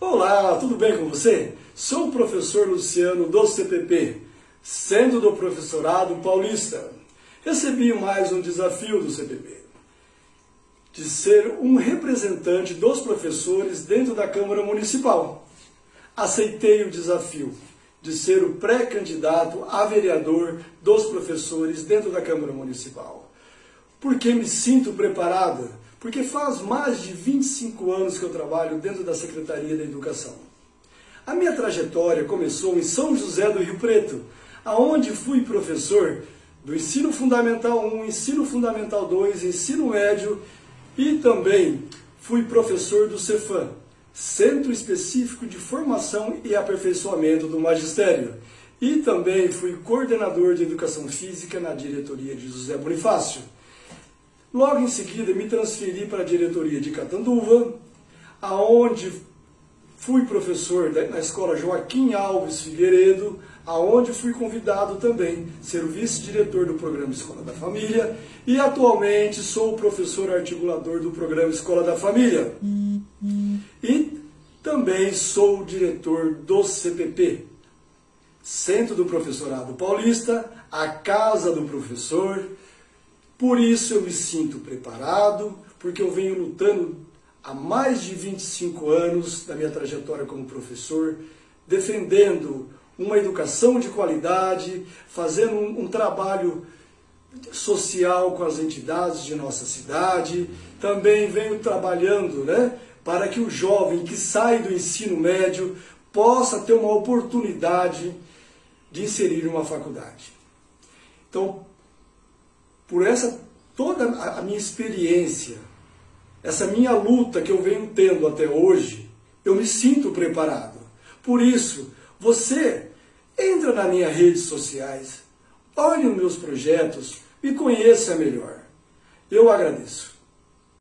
Olá, tudo bem com você? Sou o professor Luciano do CPP, Centro do Professorado Paulista. Recebi mais um desafio do CPP, de ser um representante dos professores dentro da Câmara Municipal. Aceitei o desafio de ser o pré-candidato a vereador dos professores dentro da Câmara Municipal. Porque me sinto preparada porque faz mais de 25 anos que eu trabalho dentro da Secretaria da Educação. A minha trajetória começou em São José do Rio Preto, aonde fui professor do ensino fundamental 1, ensino fundamental 2, ensino médio e também fui professor do Cefam, Centro Específico de Formação e Aperfeiçoamento do Magistério. E também fui coordenador de Educação Física na diretoria de José Bonifácio. Logo em seguida, me transferi para a diretoria de Catanduva, aonde fui professor na escola Joaquim Alves Figueiredo, aonde fui convidado também ser o vice-diretor do programa Escola da Família e atualmente sou o professor articulador do programa Escola da Família. E também sou o diretor do CPP, Centro do Professorado Paulista, a Casa do Professor, por isso eu me sinto preparado, porque eu venho lutando há mais de 25 anos da minha trajetória como professor, defendendo uma educação de qualidade, fazendo um, um trabalho social com as entidades de nossa cidade. Também venho trabalhando né, para que o jovem que sai do ensino médio possa ter uma oportunidade de inserir uma faculdade. Então, por essa toda a minha experiência, essa minha luta que eu venho tendo até hoje, eu me sinto preparado. Por isso, você entra nas minhas redes sociais, olhe os meus projetos, me conheça melhor. Eu agradeço.